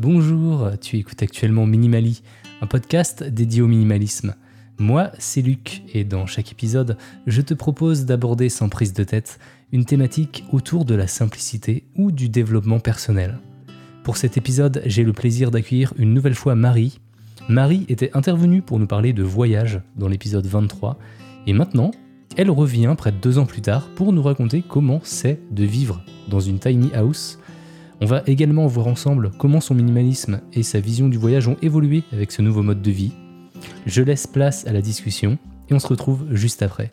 Bonjour, tu écoutes actuellement Minimali, un podcast dédié au minimalisme. Moi, c'est Luc, et dans chaque épisode, je te propose d'aborder sans prise de tête une thématique autour de la simplicité ou du développement personnel. Pour cet épisode, j'ai le plaisir d'accueillir une nouvelle fois Marie. Marie était intervenue pour nous parler de voyage dans l'épisode 23, et maintenant, elle revient près de deux ans plus tard pour nous raconter comment c'est de vivre dans une tiny house on va également voir ensemble comment son minimalisme et sa vision du voyage ont évolué avec ce nouveau mode de vie. Je laisse place à la discussion et on se retrouve juste après.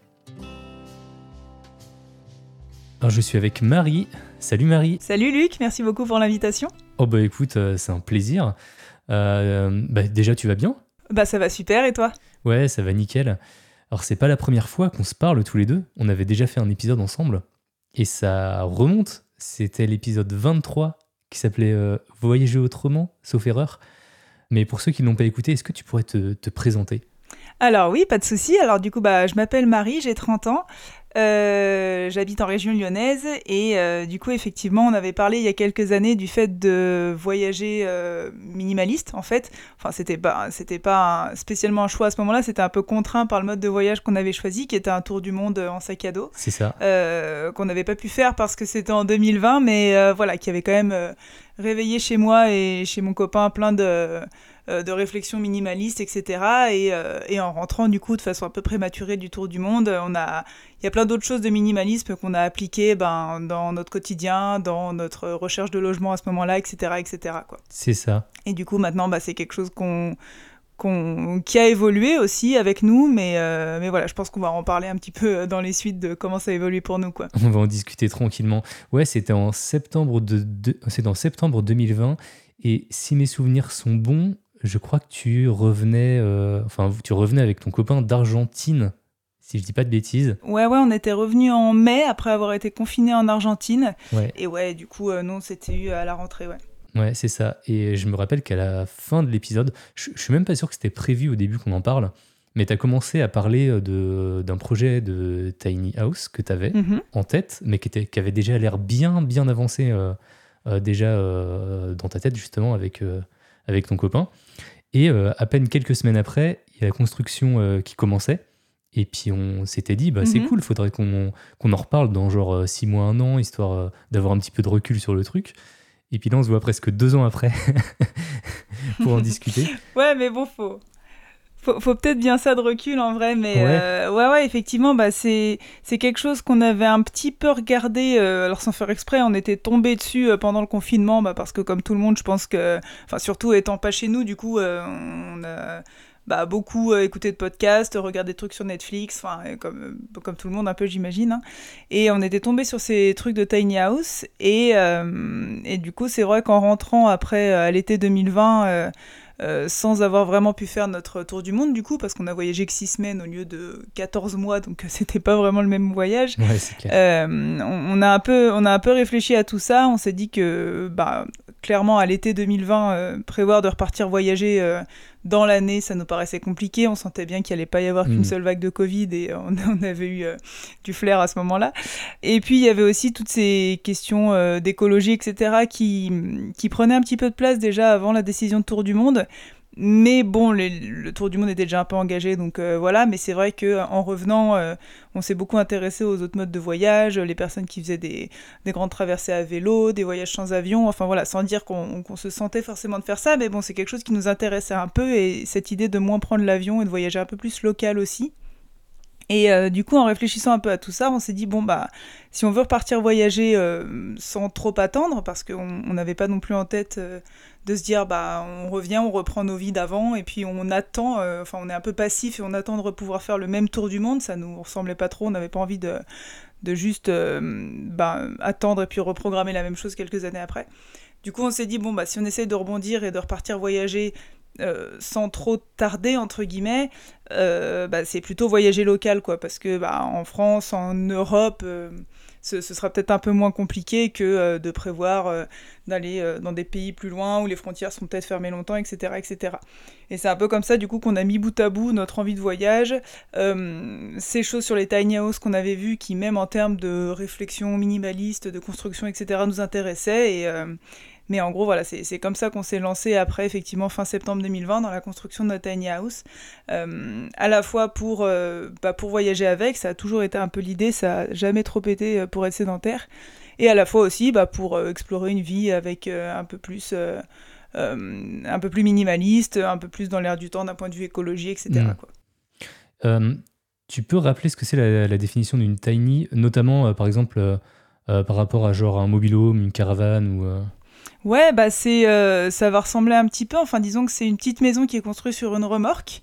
Alors je suis avec Marie. Salut Marie. Salut Luc, merci beaucoup pour l'invitation. Oh bah écoute, euh, c'est un plaisir. Euh, bah déjà tu vas bien? Bah ça va super et toi? Ouais, ça va nickel. Alors c'est pas la première fois qu'on se parle tous les deux. On avait déjà fait un épisode ensemble et ça remonte c'était l'épisode 23 qui s'appelait euh, Voyager autrement, sauf erreur. Mais pour ceux qui ne l'ont pas écouté, est-ce que tu pourrais te présenter? Alors oui, pas de souci. Alors du coup, bah, je m'appelle Marie, j'ai 30 ans. Euh, j'habite en région lyonnaise et euh, du coup effectivement on avait parlé il y a quelques années du fait de voyager euh, minimaliste en fait. Enfin c'était pas c'était pas spécialement un choix à ce moment-là, c'était un peu contraint par le mode de voyage qu'on avait choisi qui était un tour du monde en sac à dos. C'est ça. qu'on n'avait pas pu faire parce que c'était en 2020 mais voilà qui avait quand même réveillé chez moi et chez mon copain plein de de réflexion minimaliste, etc. Euh, et, en rentrant du coup de façon un peu prématurée du tour du monde, on a, il y a plein d'autres choses de minimalisme qu'on a appliquées ben, dans notre quotidien, dans notre recherche de logement à ce moment-là, etc. etc. C'est ça. Et du coup maintenant bah, c'est quelque chose qu'on qui a évolué aussi avec nous, mais, euh, mais voilà, je pense qu'on va en parler un petit peu dans les suites de comment ça a évolué pour nous. Quoi. On va en discuter tranquillement. Ouais, c'était en septembre, de, en septembre 2020, et si mes souvenirs sont bons, je crois que tu revenais, euh, enfin, tu revenais avec ton copain d'Argentine, si je dis pas de bêtises. Ouais, ouais, on était revenu en mai après avoir été confiné en Argentine. Et ouais, du coup, euh, non, c'était eu à la rentrée, ouais. Ouais, c'est ça. Et je me rappelle qu'à la fin de l'épisode, je, je, suis même pas sûr que c'était prévu au début qu'on en parle, mais tu as commencé à parler euh, d'un projet de Tiny House que tu avais mhm. en tête, mais qui, était, qui avait déjà l'air bien, bien avancé déjà dans ta tête, justement, avec, avec ton copain. Et euh, à peine quelques semaines après, il y a la construction euh, qui commençait. Et puis on s'était dit, bah, c'est mhm. cool, il faudrait qu'on en reparle dans genre 6 euh, mois, un an, histoire d'avoir un petit peu de recul sur le truc. Et puis là, on se voit presque deux ans après pour en discuter. Ouais, mais bon, faut, faut, faut peut-être bien ça de recul en vrai, mais ouais, euh, ouais, effectivement, bah, c'est, c'est quelque chose qu'on avait un petit peu regardé, euh, alors sans faire exprès, on était tombé dessus euh, pendant le confinement, bah, parce que comme tout le monde, je pense que, enfin surtout étant pas chez nous, du coup, on a bah, beaucoup écouté de podcasts, regardé des trucs sur Netflix, enfin comme, comme tout le monde un peu j'imagine. Hein. Et on était tombé sur ces trucs de Tiny House, et, et du coup c'est vrai qu'en rentrant après à l'été 2020, euh, sans avoir vraiment pu faire notre tour du monde du coup, parce qu'on a voyagé que 6 semaines au lieu de 14 mois, donc c'était pas vraiment le même voyage. Euh, on, a un peu, on a un peu réfléchi à tout ça, on s'est dit que bah, clairement à l'été 2020, euh, prévoir de repartir voyager dans l'année, ça nous paraissait compliqué. On sentait bien qu'il allait pas y avoir qu'une mm. seule vague de Covid et on, avait eu euh, du flair à ce moment-là. Et puis il y avait aussi toutes ces questions euh, d'écologie, etc., qui, qui prenaient un petit peu de place déjà avant la décision de Tour du Monde. Mais bon, le Tour du Monde était déjà un peu engagé, donc euh, voilà. Mais c'est vrai que en revenant, euh, on s'est beaucoup intéressé aux autres modes de voyage, les personnes qui faisaient des, des, grandes traversées à vélo, des voyages sans avion. Enfin voilà, sans dire qu'on se sentait forcément de faire ça, mais bon, c'est quelque chose qui nous intéressait un peu et cette idée de moins prendre l'avion et de voyager un peu plus local aussi. Et euh, du coup, en réfléchissant un peu à tout ça, on s'est dit bon bah si on veut repartir voyager euh, sans trop attendre, parce qu'on n'avait pas non plus en tête euh, de se dire bah on revient, on reprend nos vies d'avant et puis on attend, enfin on est un peu passif et on attend de pouvoir faire le même tour du monde. Ça nous ressemblait pas trop, on n'avait pas envie de de juste bah, attendre et puis reprogrammer la même chose quelques années après. Du coup, on s'est dit bon bah si on essaye de rebondir et de repartir voyager euh, sans trop tarder entre guillemets, euh, bah, c'est plutôt voyager local quoi, parce que bah, en France, en Europe, euh, ce, sera peut-être un peu moins compliqué que de prévoir d'aller dans des pays plus loin où les frontières sont peut-être fermées longtemps, etc., etc. Et c'est un peu comme ça du coup qu'on a mis bout à bout notre envie de voyage, ces choses sur les tiny houses qu'on avait vues, qui même en termes de réflexion minimaliste, de construction, etc., nous intéressaient et Mais en gros, voilà, c'est comme ça qu'on s'est lancé après, effectivement, fin septembre 2020, dans la construction de notre tiny house. à la fois pour, bah, pour voyager avec, ça a toujours été un peu l'idée, ça n'a jamais trop été pour être sédentaire. Et à la fois aussi bah, pour explorer une vie avec un peu plus euh, un peu plus minimaliste, un peu plus dans l'air du temps d'un point de vue écologie, etc. Mm. Euh, tu peux rappeler ce que c'est la, définition d'une tiny, notamment euh, par exemple par rapport à genre un mobile home, une caravane ou Ouais, bah c'est, ça va ressembler un petit peu. Enfin, disons que c'est une petite maison qui est construite sur une remorque.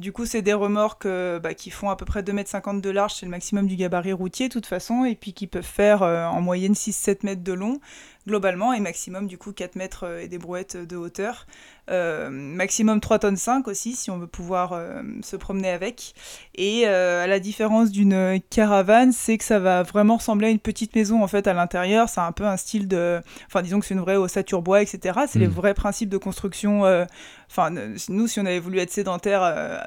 du coup, c'est des remorques bah, qui font à peu près 2,50 m de large, c'est le maximum du gabarit routier, de toute façon, et puis qui peuvent faire en moyenne 6-7 mètres de long globalement, et maximum du coup 4 mètres euh, et des brouettes de hauteur. Euh, maximum 3 tonnes 5 aussi, si on veut pouvoir euh, se promener avec. Et à la différence d'une caravane, c'est que ça va vraiment ressembler à une petite maison en fait à l'intérieur. C'est un peu un style de. Enfin, disons que c'est une vraie ossature bois, etc. C'est les hmm. vrais principes de construction Enfin, nous, si on avait voulu être sédentaire euh,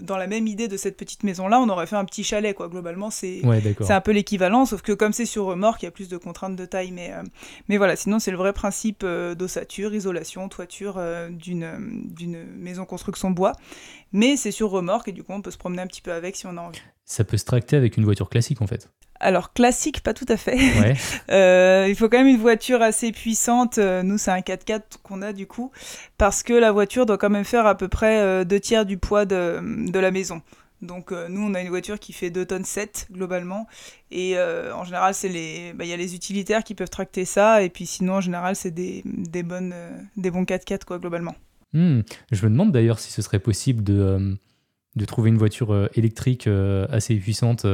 dans la même idée de cette petite maison-là, on aurait fait un petit chalet, quoi. Globalement, c'est un peu l'équivalent, sauf que comme c'est sur remorque, il y a plus de contraintes de taille. Mais, euh, mais voilà, sinon, c'est le vrai principe euh, d'ossature, isolation, toiture d'une maison construction bois. Mais c'est sur remorque et du coup, on peut se promener un petit peu avec si on a envie. Ça peut se tracter avec une voiture classique, en fait alors classique, pas tout à fait. Euh, il faut quand même une voiture assez puissante. Euh, nous, c'est un 4x4 qu'on a du coup, parce que la voiture doit quand même faire à peu près euh, deux tiers du poids de, la maison. Donc nous, on a une voiture qui fait 2 tonnes 7 globalement. Et en général, c'est les, bah, il y a les utilitaires qui peuvent tracter ça. Et puis sinon, en général, c'est des, bonnes, des bons 4x4 quoi globalement. Hmm. Je me demande d'ailleurs si ce serait possible de, de trouver une voiture électrique assez puissante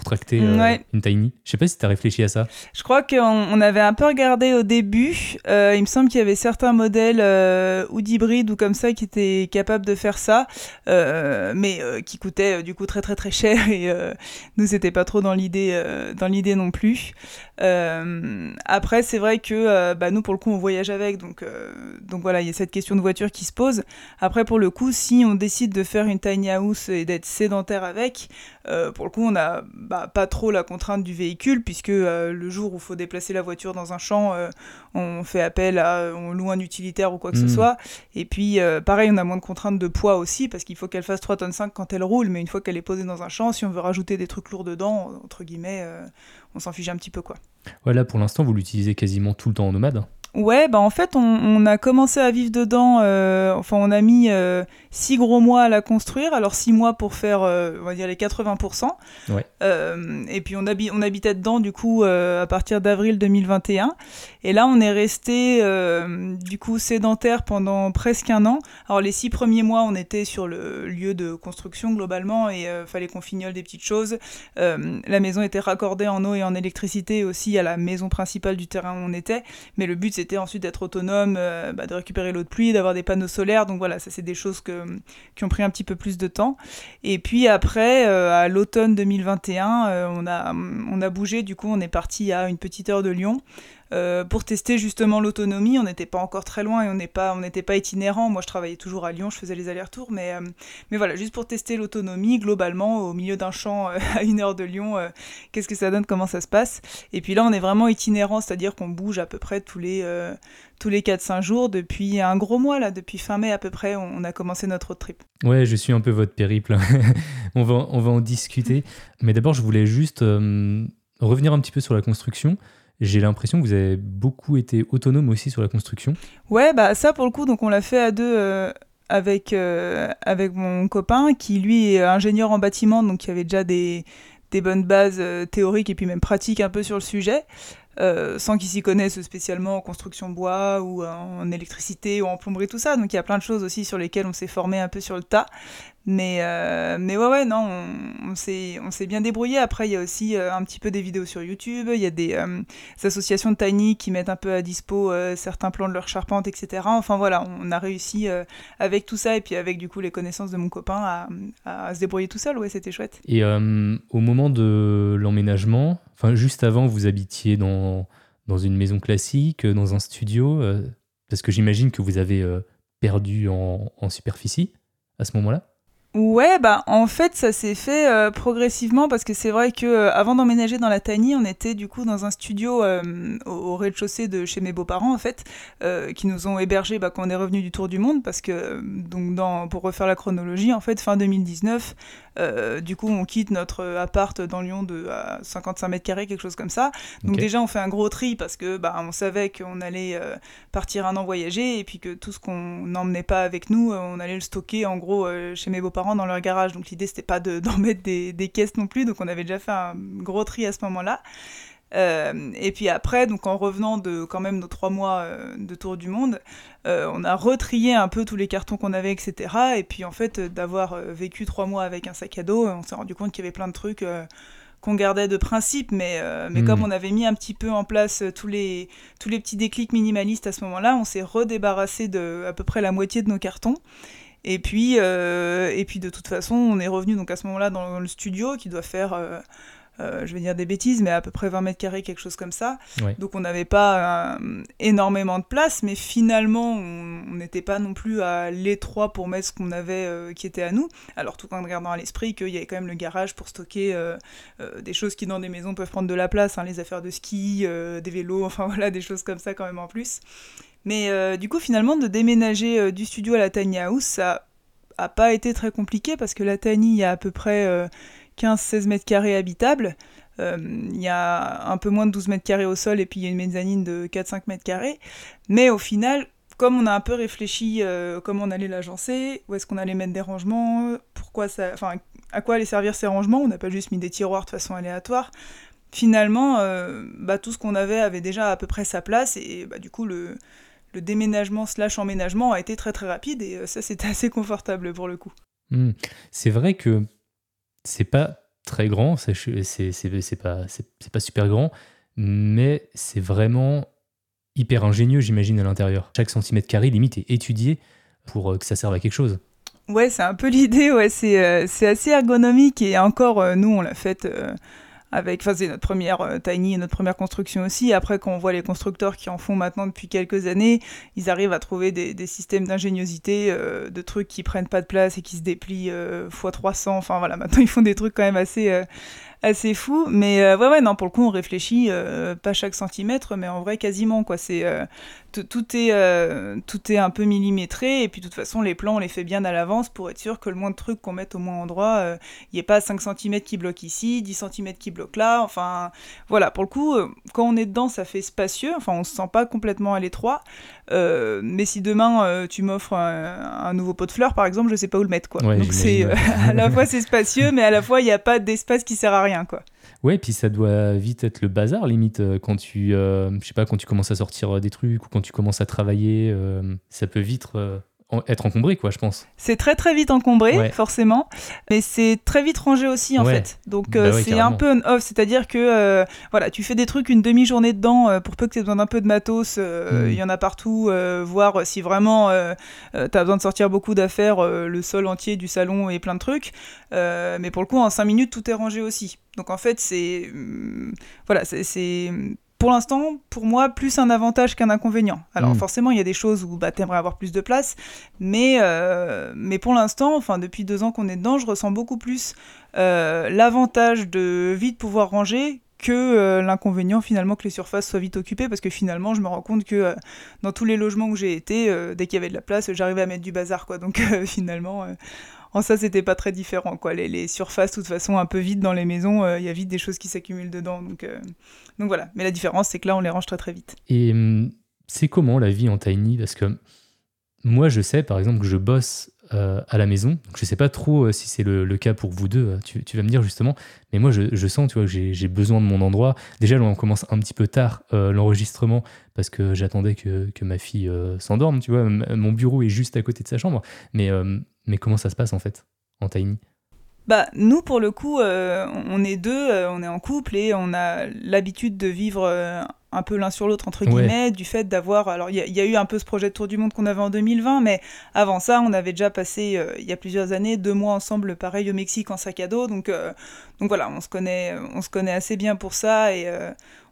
pour tracter euh, une Tiny. Je sais pas si tu as réfléchi à ça. Je crois qu'on on avait un peu regardé au début. Euh, il me semble qu'il y avait certains modèles euh, ou d'hybrides ou comme ça qui étaient capables de faire ça, mais qui coûtaient du coup très très très cher et nous c'était pas trop dans l'idée dans l'idée non plus. après c'est vrai que bah, nous pour le coup on voyage avec donc donc voilà il y a cette question de voiture qui se pose. Après pour le coup si on décide de faire une tiny house et d'être sédentaire avec, pour le coup on a bah, pas trop la contrainte du véhicule, puisque euh, le jour où il faut déplacer la voiture dans un champ, euh, on fait appel à, on loue un utilitaire ou quoi que ce hmm. soit. Et puis, euh, pareil, on a moins de contraintes de poids aussi, parce qu'il faut qu'elle fasse 3 tonnes 5 quand elle roule, mais une fois qu'elle est posée dans un champ, si on veut rajouter des trucs lourds dedans, entre guillemets, on s'en fiche un petit peu, quoi. Ouais, là, pour l'instant, vous l'utilisez quasiment tout le temps en nomade Ouais, bah en fait, on, a commencé à vivre dedans. Euh, enfin, on a mis euh, six gros mois à la construire. Alors, six mois pour faire, euh, on va dire, les 80%. Ouais. et puis, on, on habitait dedans, du coup, à partir d'avril 2021. Et là, on est resté, du coup, sédentaire pendant presque un an. Alors, les six premiers mois, on était sur le lieu de construction, globalement, et fallait qu'on fignole des petites choses. la maison était raccordée en eau et en électricité aussi à la maison principale du terrain où on était. Mais le but, c'était ensuite d'être autonome, euh, bah, de récupérer l'eau de pluie, d'avoir des panneaux solaires. Donc voilà, ça c'est des choses que, qui ont pris un petit peu plus de temps. Et puis après, euh, à l'automne 2021, euh, on, a, on a bougé, du coup on est parti à une petite heure de Lyon. Euh, pour tester justement l'autonomie. On n'était pas encore très loin et on n'était pas, itinérant. Moi, je travaillais toujours à Lyon, je faisais les allers-retours, mais, euh, voilà, juste pour tester l'autonomie globalement au milieu d'un champ euh, à une heure de Lyon, qu'est-ce que ça donne, comment ça se passe? Et puis là, on est vraiment itinérant, c'est-à-dire qu'on bouge à peu près tous les tous les 4-5 jours depuis un gros mois là, depuis fin mai à peu près, on a commencé notre road trip. Ouais, je suis un peu votre périple. on va on va en discuter, mais d'abord je voulais juste revenir un petit peu sur la construction. J'ai l'impression que vous avez beaucoup été autonome aussi sur la construction. Ouais, bah ça pour le coup, donc on l'a fait à deux euh, avec, euh, avec mon copain qui lui est ingénieur en bâtiment, donc qui avait déjà des, des bonnes bases euh, théoriques et puis même pratiques un peu sur le sujet. sans qu'il s'y connaisse spécialement en construction bois ou en électricité ou en plomberie, tout ça. Donc il y a plein de choses aussi sur lesquelles on s'est formé un peu sur le tas. Mais, euh, mais ouais, ouais, non, on, on s'est bien débrouillé. Après, il y a aussi euh, un petit peu des vidéos sur YouTube. Il y a des, euh, associations de tiny qui mettent un peu à dispo certains plans de leur charpente, etc. Enfin voilà, on a réussi avec tout ça et puis avec du coup les connaissances de mon copain à, se débrouiller tout seul. Ouais, c'était chouette. Et au moment de l'emménagement, enfin juste avant, vous habitiez dans, dans une maison classique, dans un studio, parce que j'imagine que vous avez perdu en superficie à ce moment-là? Ouais, bah en fait ça s'est fait euh, progressivement parce que c'est vrai que euh, avant d'emménager dans la Tani, on était du coup dans un studio euh, au, rez-de-chaussée de chez mes beaux-parents en fait, qui nous ont hébergés bah, quand on est revenu du tour du monde parce que donc dans, pour refaire la chronologie en fait fin 2019, du coup on quitte notre appart dans Lyon de 55 mètres carrés quelque chose comme ça. Donc déjà on fait un gros tri parce que bah on savait qu'on allait partir un an voyager et puis que tout ce qu'on n'emmenait pas avec nous, on allait le stocker en gros chez mes beaux-parents dans leur garage. Donc l'idée, c'était pas d'en mettre des, des, caisses non plus. Donc on avait déjà fait un gros tri à ce moment-là. Euh, et puis après, donc en revenant de quand même nos trois mois euh, de tour du monde, euh, on a retrié un peu tous les cartons qu'on avait, etc. Et puis en fait, d'avoir vécu trois mois avec un sac à dos, on s'est rendu compte qu'il y avait plein de trucs qu'on gardait de principe, mais, mais comme hmm. on avait mis un petit peu en place tous les, tous les petits déclics minimalistes à ce moment-là, on s'est redébarrassé de à peu près la moitié de nos cartons. Et puis, euh, et puis de toute façon, on est revenu donc à ce moment-là dans le studio qui doit faire, euh, euh, je vais dire des bêtises, mais à peu près 20 mètres carrés, quelque chose comme ça. Donc on n'avait pas énormément de place, mais finalement, on n'était pas non plus à l'étroit pour mettre ce qu'on avait qui était à nous. Alors tout en gardant à l'esprit qu'il y avait quand même le garage pour stocker des choses qui dans des maisons peuvent prendre de la place, hein, les affaires de ski, des vélos, enfin voilà, des choses comme ça quand même en plus. Mais euh, du coup, finalement, de déménager euh, du studio à la Tiny House, ça a pas été très compliqué parce que la Tiny, il y a à peu près 15-16 euh, mètres carrés habitables. Il y a un peu moins de 12 mètres carrés au sol et puis il y a une mezzanine de 4-5 mètres carrés. Mais au final, comme on a un peu réfléchi comment on allait l'agencer, où est-ce qu'on allait mettre des rangements, pourquoi ça, enfin, à quoi allaient servir ces rangements, on n'a pas juste mis des tiroirs de façon aléatoire. Finalement, bah, tout ce qu'on avait avait déjà à peu près sa place et bah, du coup le, le déménagement slash emménagement a été très très rapide et euh, ça c'était assez confortable pour le coup. Hmm. C'est vrai que c'est pas très grand, c'est pas, pas super grand, mais c'est vraiment hyper ingénieux j'imagine à l'intérieur. Chaque centimètre carré limite est étudié pour euh, que ça serve à quelque chose. Ouais, c'est un peu l'idée, ouais, c'est euh, assez ergonomique et encore, nous on l'a fait avec, enfin c'est notre première euh, tiny et notre première construction aussi. Après, quand on voit les constructeurs qui en font maintenant depuis quelques années, ils arrivent à trouver des, des systèmes d'ingéniosité, euh, de trucs qui prennent pas de place et qui se déplient euh, x 300. Enfin voilà, maintenant ils font des trucs quand même assez assez fou. Mais ouais, ouais, non, pour le coup, on réfléchit pas chaque centimètre, mais en vrai, quasiment, quoi. C'est tout est, euh, tout est un peu millimétré, et puis de toute façon, les plans, on les fait bien à l'avance pour être sûr que le moins de trucs qu'on mette au moins endroit, il euh, n'y ait pas 5 cm qui bloquent ici, 10 cm qui bloquent là, enfin, voilà, pour le coup, euh, quand on est dedans, ça fait spacieux, enfin, on se sent pas complètement à l'étroit, mais si demain, tu m'offres un, nouveau pot de fleurs, par exemple, je sais pas où le mettre, quoi. Donc c'est, à la fois, c'est spacieux, mais à la fois, il n'y a pas d'espace qui sert à rien, quoi. Ouais, puis ça doit vite être le bazar, limite, euh, quand tu, euh, je sais pas, quand tu commences à sortir euh, des trucs ou quand tu commences à travailler, ça peut vite être encombré, quoi, je pense. C'est très très vite encombré, forcément, mais c'est très vite rangé aussi, en fait. Donc bah c'est un peu on-off, c'est-à-dire que voilà, tu fais des trucs une demi-journée dedans pour peu que tu aies besoin d'un peu de matos, hmm. il y en a partout, voir si vraiment tu as besoin de sortir beaucoup d'affaires, le sol entier du salon et plein de trucs. mais pour le coup, en 5 minutes, tout est rangé aussi. Donc en fait, c'est. Hum, voilà, c'est pour l'instant, pour moi, plus un avantage qu'un inconvénient. Alors mm. forcément, il y a des choses où bah, tu aimerais avoir plus de place, mais, euh, mais pour l'instant, enfin depuis deux ans qu'on est dedans, je ressens beaucoup plus euh, l'avantage de vite pouvoir ranger que euh, l'inconvénient finalement que les surfaces soient vite occupées parce que finalement je me rends compte que dans tous les logements où j'ai été dès qu'il y avait de la place j'arrivais à mettre du bazar quoi donc finalement en ça, c'était pas très différent. Quoi. Les, surfaces, de toute façon, un peu vides dans les maisons, euh, il y a vite des choses qui s'accumulent dedans. Donc, euh, donc voilà. Mais la différence, c'est que là, on les range très très vite. Et hum, c'est comment la vie en tiny Parce que moi, je sais, par exemple, que je bosse euh, à la maison. Donc, je sais pas trop si c'est le, cas pour vous deux, tu, vas me dire justement. Mais moi, je, sens tu vois, que j'ai besoin de mon endroit. Déjà, on commence un petit peu tard l'enregistrement parce que j'attendais que, que, ma fille s'endorme. Tu vois, mon bureau est juste à côté de sa chambre. Mais mais comment ça se passe en fait en tiny bah, nous, pour le coup, euh, on est deux, euh, on est en couple et on a l'habitude de vivre euh, un peu l'un sur l'autre, entre guillemets, du fait d'avoir. Alors, il y, a eu un peu ce projet de Tour du Monde qu'on avait en 2020, mais avant ça, on avait déjà passé, il y a plusieurs années, deux mois ensemble, pareil, au Mexique en sac à dos. Donc, donc voilà, on se, connaît, on se connaît assez bien pour ça et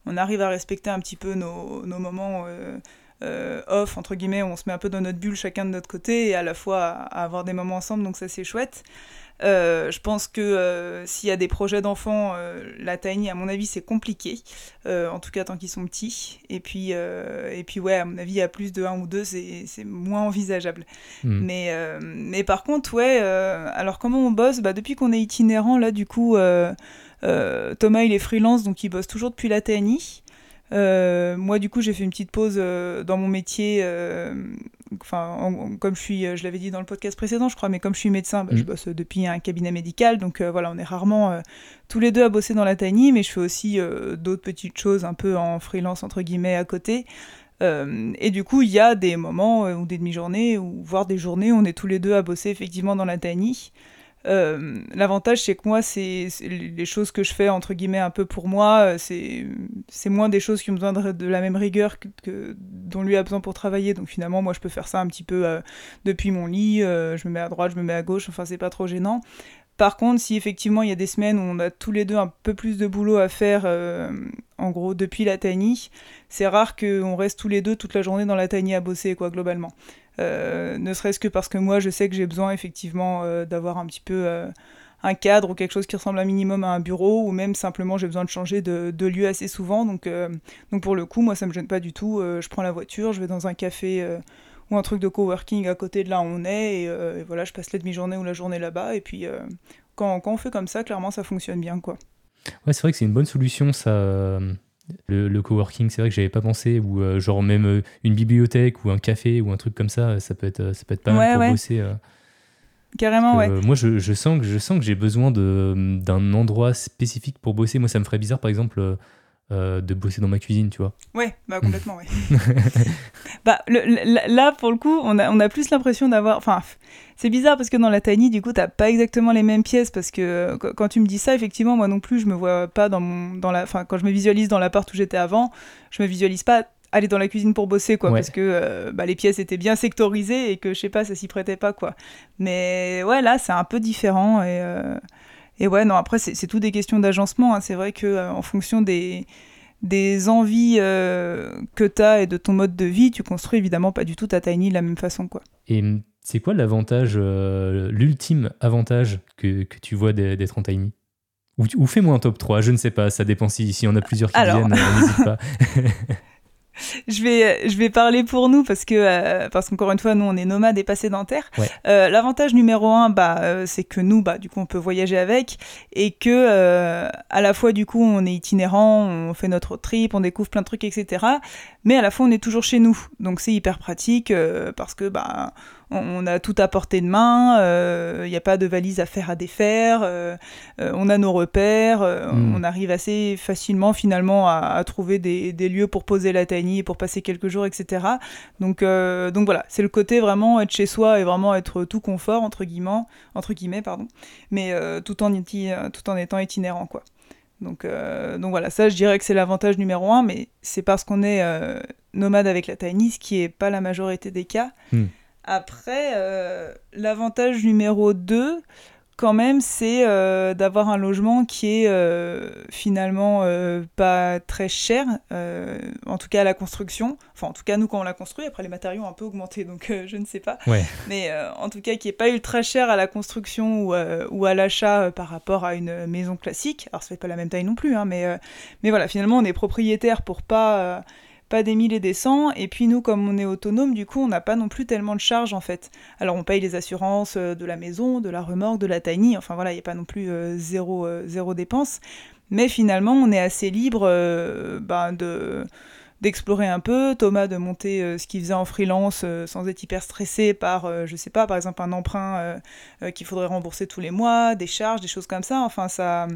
on arrive à respecter un petit peu nos, nos moments off, entre guillemets, on se met un peu dans notre bulle chacun de notre côté et à la fois à avoir des moments ensemble, donc ça c'est chouette. Euh, je pense que euh, s'il y a des projets d'enfants, euh, la tiny, à mon avis, c'est compliqué. en tout cas, tant qu'ils sont petits. Et puis, et puis, ouais, à mon avis, à plus de un ou deux, c'est moins envisageable. Hmm. Mais, mais par contre, ouais, alors comment on bosse? Bah, Depuis qu'on est itinérant, là, du coup, Thomas, il est freelance, donc il bosse toujours depuis la TNI. Moi, du coup, j'ai fait une petite pause dans mon métier enfin, comme je suis, euh, je l'avais dit dans le podcast précédent, je crois, mais comme je suis médecin, bah, je mm. bosse depuis un cabinet médical, donc euh, voilà, on est rarement euh, tous les deux à bosser dans la tiny, mais je fais aussi d'autres petites choses un peu en freelance entre guillemets à côté. et du coup, il y a des moments ou des demi-journées, ou voire des journées où on est tous les deux à bosser effectivement dans la tiny. Euh, l'avantage, c'est que moi, c'est les choses que je fais, entre guillemets, un peu pour moi, euh, c'est moins des choses qui ont besoin de, la même rigueur que, dont lui a besoin pour travailler. Donc finalement, moi, je peux faire ça un petit peu euh, depuis mon lit, je me mets à droite, je me mets à gauche, enfin, c'est pas trop gênant. Par contre, si effectivement il y a des semaines où on a tous les deux un peu plus de boulot à faire, en gros, depuis la tiny, c'est rare qu'on reste tous les deux toute la journée dans la tiny à bosser, quoi, globalement. Euh, ne serait-ce que parce que moi, je sais que j'ai besoin effectivement euh, d'avoir un petit peu euh, un cadre ou quelque chose qui ressemble un minimum à un bureau, ou même simplement j'ai besoin de changer de, lieu assez souvent. Donc, donc pour le coup, moi, ça me gêne pas du tout. je prends la voiture, je vais dans un café ou un truc de coworking à côté de là où on est, et, voilà, je passe la demi-journée ou la journée là-bas. Et puis quand, quand, on fait comme ça, clairement, ça fonctionne bien, quoi. Ouais, c'est vrai que c'est une bonne solution, ça le, coworking, c'est vrai que j'avais pas pensé, ou euh, genre même euh, une bibliothèque ou un café ou un truc comme ça, ça peut être, ça peut être pas mal pour bosser. Euh. Carrément, ouais. moi, je, je, sens que je sens que j'ai besoin d'un endroit spécifique pour bosser. Moi, ça me ferait bizarre, par exemple, de bosser dans ma cuisine, tu vois. Ouais, bah complètement, ouais. bah, là, pour le coup, on a, on a plus l'impression d'avoir. Enfin, c'est bizarre parce que dans la tiny, du coup, t'as pas exactement les mêmes pièces parce que euh, quand tu me dis ça, effectivement, moi non plus, je me vois pas dans mon, dans la, enfin, quand je me visualise dans l'appart où j'étais avant, je me visualise pas aller dans la cuisine pour bosser quoi parce que euh, bah, les pièces étaient bien sectorisées et que je sais pas ça s'y prêtait pas quoi mais ouais là c'est un peu différent et euh, et ouais non après c'est tout des questions d'agencement hein. c'est vrai que en fonction des des envies que tu as et de ton mode de vie, tu construis évidemment pas du tout ta tiny de la même façon. Quoi. Et c'est quoi l'avantage, euh, l'ultime avantage que, que, tu vois d'être en tiny? Ou, ou fais-moi un top 3, je ne sais pas, ça dépend si, si on a plusieurs qui viennent, euh, n'hésite pas. je vais, je vais parler pour nous parce que, euh, parce qu'encore une fois, nous, on est nomades et pas sédentaires. Euh, l'avantage numéro un, bah, euh, c'est que nous, bah, du coup, on peut voyager avec et que, à la fois, du coup, on est itinérant, on fait notre trip, on découvre plein de trucs, etc. Mais à la fois, on est toujours chez nous. Donc, c'est hyper pratique parce que, bah, on, a tout à portée de main, il euh, n'y a pas de valise à faire à défaire, euh, euh, on a nos repères, hmm. on arrive assez facilement finalement à, trouver des, lieux pour poser la tiny et pour passer quelques jours, etc. Donc, donc voilà, c'est le côté vraiment être chez soi et vraiment être tout confort, entre guillemets, entre guillemets pardon, mais tout, en, tout en étant itinérant. quoi. Donc, donc voilà, ça je dirais que c'est l'avantage numéro un, mais c'est parce qu'on est nomade avec la tiny, ce qui n'est pas la majorité des cas. Hmm. Après, euh, l'avantage numéro 2, quand même, c'est euh, d'avoir un logement qui est euh, finalement pas très cher, en tout cas à la construction. Enfin, en tout cas, nous, quand on l'a construit, après les matériaux ont un peu augmenté, donc je ne sais pas. Mais en tout cas, qui n'est pas ultra cher à la construction ou, ou à l'achat par rapport à une maison classique. Alors, ça fait pas la même taille non plus, hein, mais, mais voilà, finalement, on est propriétaire pour pas pas des mille et des cents. Et puis nous, comme on est autonome, du coup, on n'a pas non plus tellement de charges en fait. Alors on paye les assurances euh, de la maison, de la remorque, de la tiny. Enfin voilà, il n'y a pas non plus euh, zéro, euh, zéro dépense. Mais finalement, on est assez libre ben, de d'explorer un peu, Thomas de monter ce qu'il faisait en freelance sans être hyper stressé par, je sais pas, par exemple un emprunt qu'il faudrait rembourser tous les mois, des charges, des choses comme ça. Enfin, ça,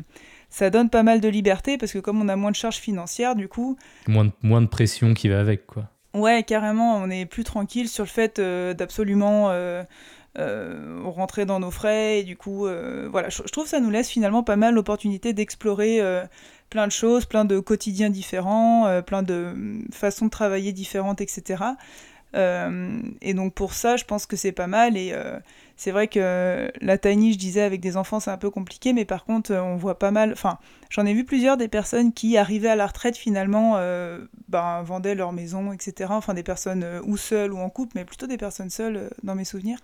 ça donne pas mal de liberté parce que comme on a moins de charges financières, du coup. Moins de, moins de pression qui va avec, quoi. Ouais, carrément, on est plus tranquille sur le fait euh, d'absolument euh, euh, rentrer dans nos frais. Et du coup, voilà, je, trouve que ça nous laisse finalement pas mal l'opportunité d'explorer plein de choses, plein de quotidiens différents, plein de mm, façons de travailler différentes, etc. et donc pour ça, je pense que c'est pas mal. Et c'est vrai que la tiny, je disais, avec des enfants, c'est un peu compliqué, mais par contre, on voit pas mal. Enfin, j'en ai vu plusieurs des personnes qui, arrivaient à la retraite, finalement, euh, ben, vendaient leur maison, etc. Enfin, des personnes euh, ou seules ou en couple, mais plutôt des personnes seules, euh, dans mes souvenirs,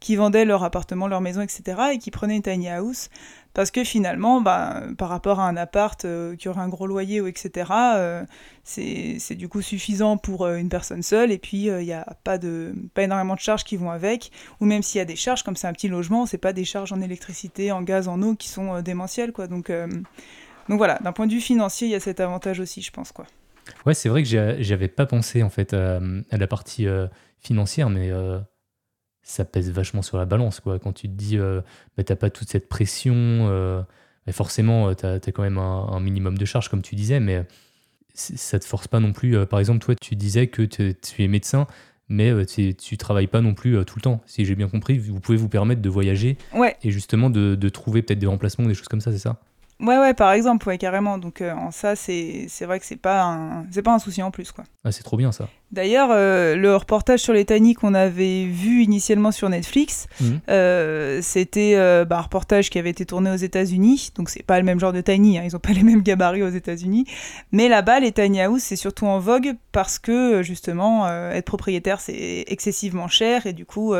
qui vendaient leur appartement, leur maison, etc. et qui prenaient une tiny house parce que finalement, bah, par rapport à un appart euh, qui aurait un gros loyer etc., euh, c'est du coup suffisant pour euh, une personne seule. Et puis, il n'y a pas, de, pas énormément de charges qui vont avec. Ou même s'il y a des charges, comme c'est un petit logement, c'est pas des charges en électricité, en gaz, en eau qui sont démentielles. Quoi. Donc, donc voilà, d'un point de vue financier, il y a cet avantage aussi, je pense. Quoi. Ouais, c'est vrai que j'avais pas pensé en fait à la partie financière, mais ça pèse vachement sur la balance. Quoi. Quand tu te dis, euh, bah, t'as pas toute cette pression, euh, forcément, euh, tu as, quand même un, minimum de charge, comme tu disais, mais ça te force pas non plus. Euh, par exemple, toi, tu disais que tu es médecin, mais tu, travailles pas non plus tout le temps. Si j'ai bien compris, vous pouvez vous permettre de voyager et justement de, de trouver peut-être des remplacements, des choses comme ça, c'est ça? Ouais, ouais, par exemple, ouais, carrément. Donc, euh, en ça, c'est vrai que c'est pas, un, pas un souci en plus, quoi. Ah, c'est trop bien, ça. D'ailleurs, euh, le reportage sur les Tiny qu'on avait vu initialement sur Netflix, mhm. euh, c'était bah, un reportage qui avait été tourné aux États-Unis. Donc, c'est pas le même genre de Tiny, hein, ils ont pas les mêmes gabarits aux États-Unis. Mais là-bas, les Tiny House, c'est surtout en vogue parce que, justement, être propriétaire, c'est excessivement cher. Et du coup,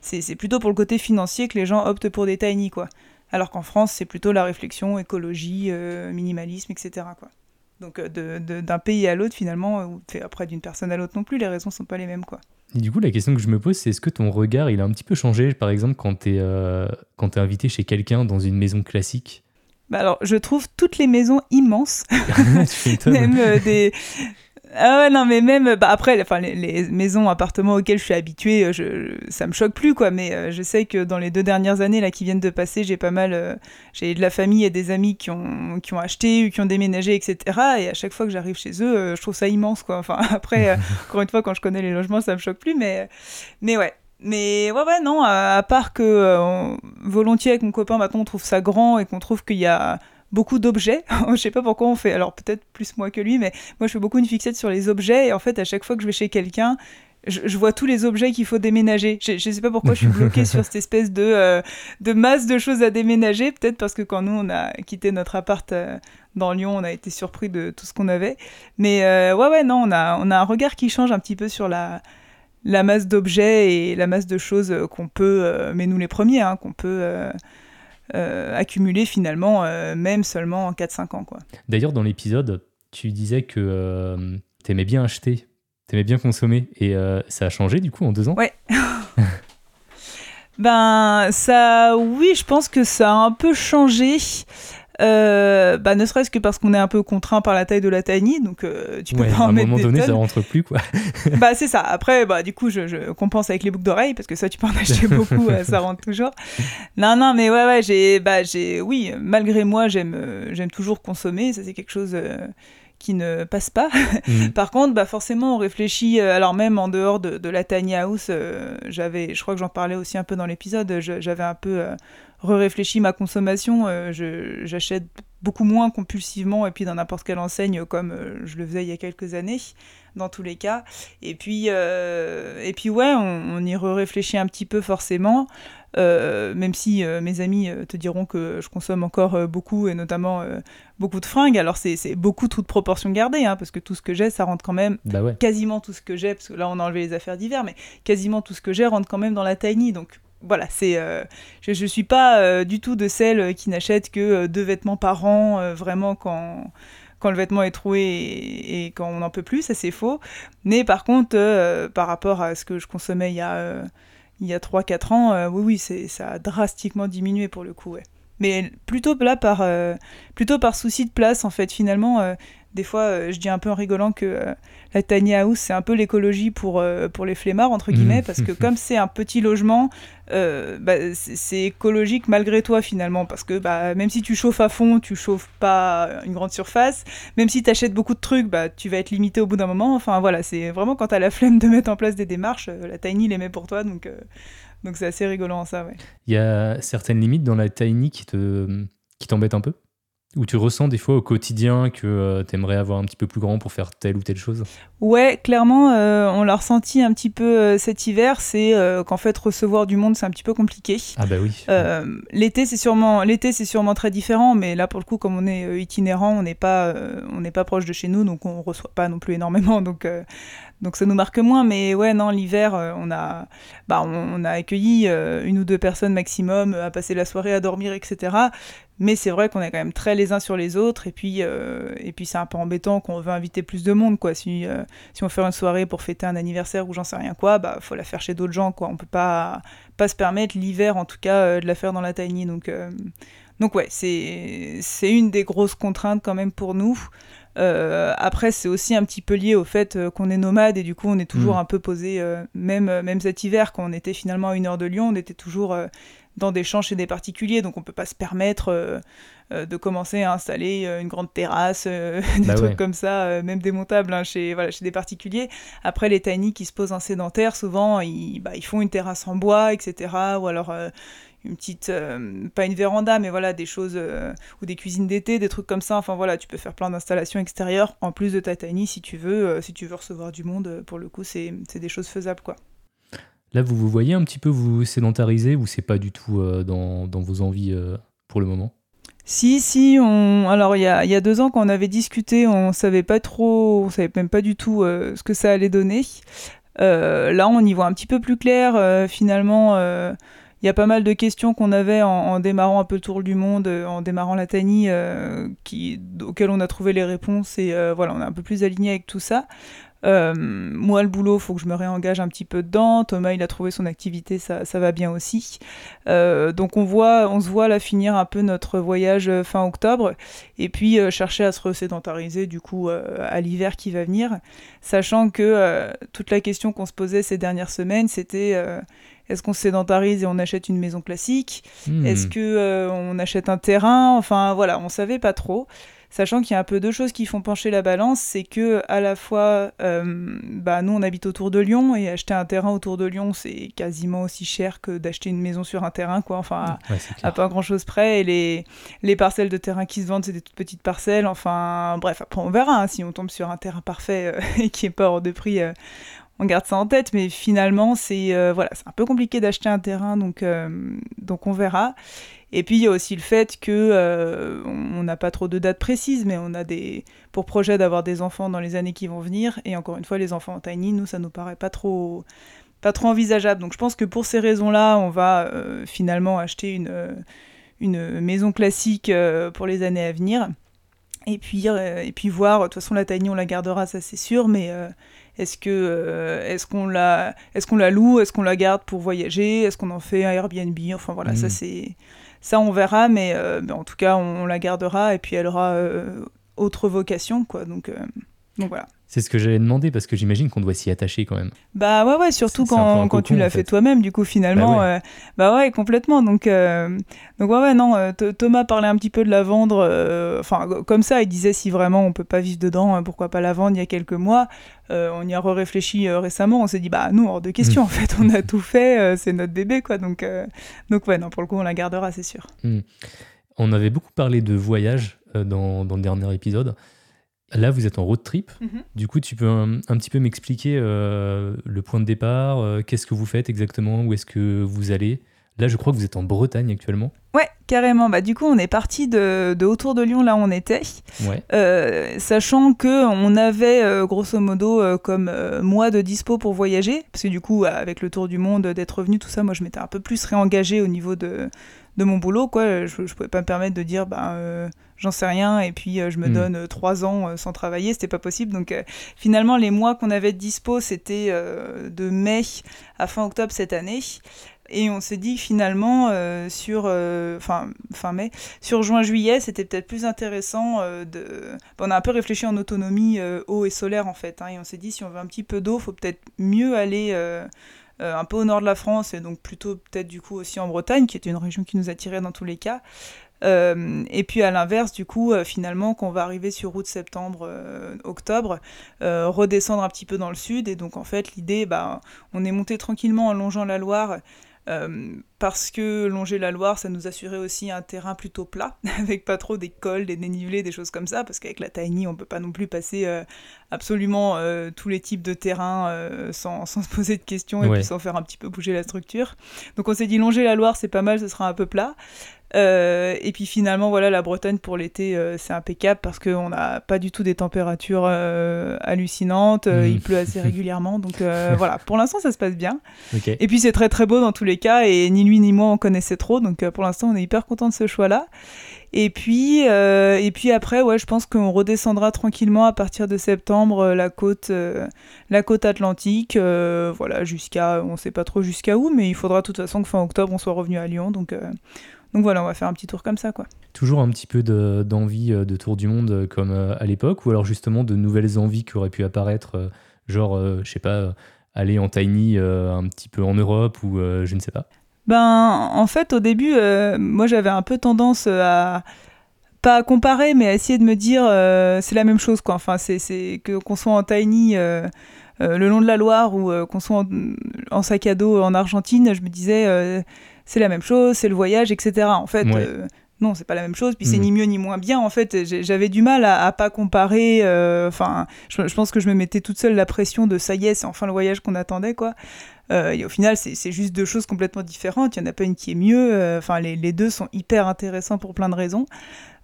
c'est plutôt pour le côté financier que les gens optent pour des Tiny, quoi alors qu'en France, c'est plutôt la réflexion écologie, euh, minimalisme, etc. Quoi. Donc euh, d'un pays à l'autre, finalement, ou après d'une personne à l'autre non plus, les raisons sont pas les mêmes. quoi. Et du coup, la question que je me pose, c'est est-ce que ton regard, il a un petit peu changé, par exemple, quand tu es, euh, es invité chez quelqu'un dans une maison classique? Bah alors, je trouve toutes les maisons immenses. Même des, ah ouais, non, mais même, bah après, les, maisons, appartements auxquels je suis habituée, euh, je, ça me choque plus, quoi. Mais euh, je sais que dans les deux dernières années, là, qui viennent de passer, j'ai pas mal, euh, j'ai de la famille et des amis qui ont, qui ont acheté ou qui ont déménagé, etc. Et à chaque fois que j'arrive chez eux, je trouve ça immense, quoi. Enfin, après, encore une fois, quand je connais les logements, ça me choque plus, mais, mais ouais. Mais ouais, ouais, non, à, part que volontiers avec mon copain, maintenant, on trouve ça grand et qu'on trouve qu'il y a beaucoup d'objets. je sais pas pourquoi on fait, alors peut-être plus moi que lui, mais moi je fais beaucoup une fixette sur les objets et en fait à chaque fois que je vais chez quelqu'un, je, vois tous les objets qu'il faut déménager. Je, je sais pas pourquoi je suis bloquée sur cette espèce de, euh, de masse de choses à déménager. Peut-être parce que quand nous, on a quitté notre appart euh, dans Lyon, on a été surpris de tout ce qu'on avait. Mais euh, ouais, ouais, non, on a, on a un regard qui change un petit peu sur la, la masse d'objets et la masse de choses qu'on peut, mais nous les premiers, hein, qu'on peut accumulé finalement, euh, même seulement en 4-5 ans. Quoi. D'ailleurs, dans l'épisode, tu disais que euh, tu aimais bien acheter, tu aimais bien consommer, et ça a changé du coup en deux ans? Ouais. ben, ça, oui, je pense que ça a un peu changé. Euh, bah, ne serait-ce que parce qu'on est un peu contraint par la taille de la tiny, donc euh, tu peux pas en mettre des À un moment donné, ça rentre plus, quoi. bah, c'est ça. Après, bah, du coup, je, je, compense avec les boucles d'oreilles, parce que ça, tu peux en acheter beaucoup, euh, ça rentre toujours. Non, non, mais ouais, ouais, j'ai, bah, j'ai, oui, malgré moi, j'aime, j'aime toujours consommer, ça, c'est quelque chose qui ne passe pas. Mm. Par contre, bah forcément, on réfléchit, alors même en dehors de, de la tiny house, j'avais, je crois que j'en parlais aussi un peu dans l'épisode, j'avais un peu réfléchi ma consommation. Euh, j'achète beaucoup moins compulsivement et puis dans n'importe quelle enseigne comme euh, je le faisais il y a quelques années dans tous les cas. Et puis euh, et puis ouais on, y réfléchit un petit peu forcément même si mes amis te diront que je consomme encore beaucoup et notamment beaucoup de fringues. Alors c'est beaucoup toute proportion gardée hein, parce que tout ce que j'ai ça rentre quand même bah quasiment tout ce que j'ai parce que là on a enlevé les affaires d'hiver mais quasiment tout ce que j'ai rentre quand même dans la tiny. Donc voilà, c'est, euh, je ne suis pas euh, du tout de celle qui n'achète que euh, deux vêtements par an, vraiment quand, quand le vêtement est troué et, quand on n'en peut plus, ça c'est faux. Mais par contre, par rapport à ce que je consommais il y a, il a 3-4 ans, oui, oui, c'est, ça a drastiquement diminué pour le coup. Ouais. Mais plutôt là par, plutôt par souci de place, en fait, finalement, des fois, je dis un peu en rigolant que la tiny house, c'est un peu l'écologie pour, euh, pour les flemmards, entre guillemets, mmh. parce que comme c'est un petit logement, euh, bah, c'est écologique malgré toi finalement, parce que bah, même si tu chauffes à fond, tu chauffes pas une grande surface, même si tu achètes beaucoup de trucs, bah, tu vas être limité au bout d'un moment. Enfin voilà, c'est vraiment quand tu as la flemme de mettre en place des démarches, euh, la tiny les met pour toi, donc donc c'est assez rigolant ça. Ouais. Il y a certaines limites dans la tiny qui te qui t'embêtent un peu? Ou tu ressens des fois au quotidien que euh, tu aimerais avoir un petit peu plus grand pour faire telle ou telle chose? Ouais, clairement, euh, on l'a ressenti un petit peu euh, cet hiver, c'est qu'en fait recevoir du monde c'est un petit peu compliqué. Ah bah oui. l'été c'est sûrement l'été c'est sûrement très différent, mais là pour le coup comme on est itinérant, on n'est pas on n'est pas proche de chez nous, donc on reçoit pas non plus énormément, donc donc ça nous marque moins. Mais ouais, non, l'hiver, on a, bah, on, a accueilli une ou deux personnes maximum à passer la soirée, à dormir, etc. Mais c'est vrai qu'on est quand même très les uns sur les autres, et puis, euh, et puis c'est un peu embêtant qu'on veut inviter plus de monde, quoi. Si, euh, si on fait une soirée pour fêter un anniversaire ou j'en sais rien quoi, bah faut la faire chez d'autres gens, quoi. On peut pas, pas se permettre l'hiver, en tout cas, euh, de la faire dans la tiny. Donc, donc ouais, c'est, c'est une des grosses contraintes quand même pour nous. après, c'est aussi un petit peu lié au fait qu'on est nomade et du coup, on est toujours mmh. un peu posé, même, même cet hiver, quand on était finalement à une heure de Lyon, on était toujours dans des champs chez des particuliers, donc on peut pas se permettre euh, euh, de commencer à installer euh, une grande terrasse, des bah trucs comme ça, même démontables hein, chez, voilà, chez des particuliers. Après, les tiny qui se posent un sédentaire, souvent, ils, bah, ils font une terrasse en bois, etc. Ou alors une petite, pas une véranda, mais voilà, des choses, ou des cuisines d'été, des trucs comme ça. Enfin voilà, tu peux faire plein d'installations extérieures en plus de ta tiny si tu veux, si tu veux recevoir du monde. Pour le coup, c'est des choses faisables, quoi. Là, vous vous voyez un petit peu vous sédentariser ou c'est pas du tout euh, dans, vos envies euh, pour le moment? Si, si, on... alors il y a, deux ans quand on avait discuté, on savait pas trop, on savait même pas du tout euh, ce que ça allait donner. là, on y voit un petit peu plus clair. finalement, il y a pas mal de questions qu'on avait en, démarrant un peu le tour du monde, en démarrant la Tani, qui, auxquelles on a trouvé les réponses et voilà, on est un peu plus aligné avec tout ça. Euh, moi, le boulot, faut que je me réengage un petit peu dedans. Thomas, il a trouvé son activité, ça, ça va bien aussi. Euh, donc on voit, on se voit là finir un peu notre voyage euh, fin octobre, et puis chercher à se resédentariser du coup à l'hiver qui va venir, sachant que toute la question qu'on se posait ces dernières semaines, c'était est-ce qu'on se sédentarise et on achète une maison classique? Hmm. Est-ce que on achète un terrain? Enfin voilà, on savait pas trop sachant qu'il y a un peu deux choses qui font pencher la balance, c'est que à la fois, euh, bah, nous on habite autour de Lyon et acheter un terrain autour de Lyon c'est quasiment aussi cher que d'acheter une maison sur un terrain, quoi. Enfin, à, pas grand chose près. Et les, les parcelles de terrain qui se vendent, c'est des toutes petites parcelles. Enfin, bref, après on verra hein, si on tombe sur un terrain parfait euh, et qui est pas hors de prix. Euh, on garde ça en tête, mais finalement, c'est voilà, c'est un peu compliqué d'acheter un terrain, donc, donc on verra. Et puis il y a aussi le fait que euh, on n'a pas trop de dates précises, mais on a des pour projet d'avoir des enfants dans les années qui vont venir. Et encore une fois, les enfants en tiny, nous, ça nous paraît pas trop pas trop envisageable. Donc je pense que pour ces raisons-là, on va euh, finalement acheter une une maison classique euh, pour les années à venir. Et puis, et puis voir, de toute façon la tiny on la gardera, ça c'est sûr, mais est-ce que est-ce qu'on la est-ce qu'on la loue, est-ce qu'on la garde pour voyager, est-ce qu'on en fait un Airbnb, enfin voilà, ça mmh. c'est ça, on verra, mais, euh, en tout cas, on, la gardera et puis elle aura euh, autre vocation, quoi. Donc, euh, donc voilà. C'est ce que j'allais demander parce que j'imagine qu'on doit s'y attacher quand même. Bah ouais, ouais, surtout quand, quand tu l'as fait, toi-même, du coup, finalement. Bah ouais, bah ouais complètement. Donc, donc ouais, ouais, non, Thomas parlait un petit peu de la vendre, enfin, comme ça, il disait si vraiment on peut pas vivre dedans, pourquoi pas la vendre il y a quelques mois. Euh, on y a réfléchi euh, récemment, on s'est dit bah nous hors de question en fait, on a tout fait, euh, c'est notre bébé quoi, donc donc ouais non pour le coup on la gardera c'est sûr. Hmm. On avait beaucoup parlé de voyage dans, le dernier épisode. Là, vous êtes en road trip. Mhm. Du coup, tu peux un, petit peu m'expliquer le point de départ, qu'est-ce que vous faites exactement, où est-ce que vous allez? Là, je crois que vous êtes en Bretagne actuellement. Ouais, carrément. Bah, du coup, on est parti de, autour de Lyon, là où on était. Ouais. Euh, sachant qu'on avait, euh, grosso modo, euh, comme mois de dispo pour voyager. Parce que du coup, avec le tour du monde, d'être revenu, tout ça, moi, je m'étais un peu plus réengagée au niveau de, de mon boulot. Quoi. Je ne pouvais pas me permettre de dire, ben, j'en sais rien, et puis je me hmm. donne trois ans sans travailler. C'était pas possible. Donc, finalement, les mois qu'on avait de dispo, c'était de mai à fin octobre cette année. Et on s'est dit finalement euh, sur euh, fin, fin mai, sur juin-juillet, c'était peut-être plus intéressant euh, de. On a un peu réfléchi en autonomie eau et solaire en fait, hein, et on s'est dit si on veut un petit peu d'eau, faut peut-être mieux aller un peu au nord de la France et donc plutôt peut-être du coup aussi en Bretagne, qui était une région qui nous attirait dans tous les cas. et puis à l'inverse, du coup, finalement, qu'on va arriver sur août, septembre, octobre, redescendre un petit peu dans le sud. Et donc, en fait, l'idée, bah, on est monté tranquillement en longeant la Loire Euh, parce que longer la Loire, ça nous assurait aussi un terrain plutôt plat, avec pas trop des cols, des dénivelés, des choses comme ça, parce qu'avec la Tiny, on peut pas non plus passer euh, absolument euh, tous les types de terrains sans, sans, se poser de questions et puis sans faire un petit peu bouger la structure. Donc on s'est dit longer la Loire, c'est pas mal, ce sera un peu plat. Euh, et puis finalement, voilà, la Bretagne pour l'été, euh, c'est impeccable parce qu'on n'a pas du tout des températures euh, hallucinantes. Mm. Il pleut assez régulièrement. Donc voilà, pour l'instant, ça se passe bien. Et puis c'est très très beau dans tous les cas. Et ni lui ni moi, on connaissait trop. Donc pour l'instant, on est hyper content de ce choix-là. Et puis, et puis après, ouais, je pense qu'on redescendra tranquillement à partir de septembre la côte, la côte atlantique, voilà, jusqu'à, on sait pas trop jusqu'à où, mais il faudra de toute façon que fin octobre on soit revenu à Lyon. Donc, donc voilà, on va faire un petit tour comme ça, quoi. Toujours un petit peu d'envie de, euh, de, tour du monde euh, comme euh, à l'époque, ou alors justement de nouvelles envies qui auraient pu apparaître, genre, je sais pas, aller en tiny un petit peu en Europe ou je ne sais pas. Ben, en fait, au début, moi j'avais un peu tendance à pas à comparer, mais à essayer de me dire c'est la même chose, quoi. Enfin, c'est que qu'on soit en tiny. le long de la Loire ou qu'on soit en, en, sac à dos en Argentine, je me disais c'est la même chose, c'est le voyage, etc. En fait, euh, non, c'est pas la même chose. Puis c'est mm. ni mieux ni moins bien. En fait, j'avais du mal à, pas comparer. Euh, enfin, je, pense que je me mettais toute seule la pression de ça y est, c'est enfin le voyage qu'on attendait, quoi. Euh, et au final, c'est juste deux choses complètement différentes. Il y en a pas une qui est mieux. Enfin, les, les, deux sont hyper intéressants pour plein de raisons.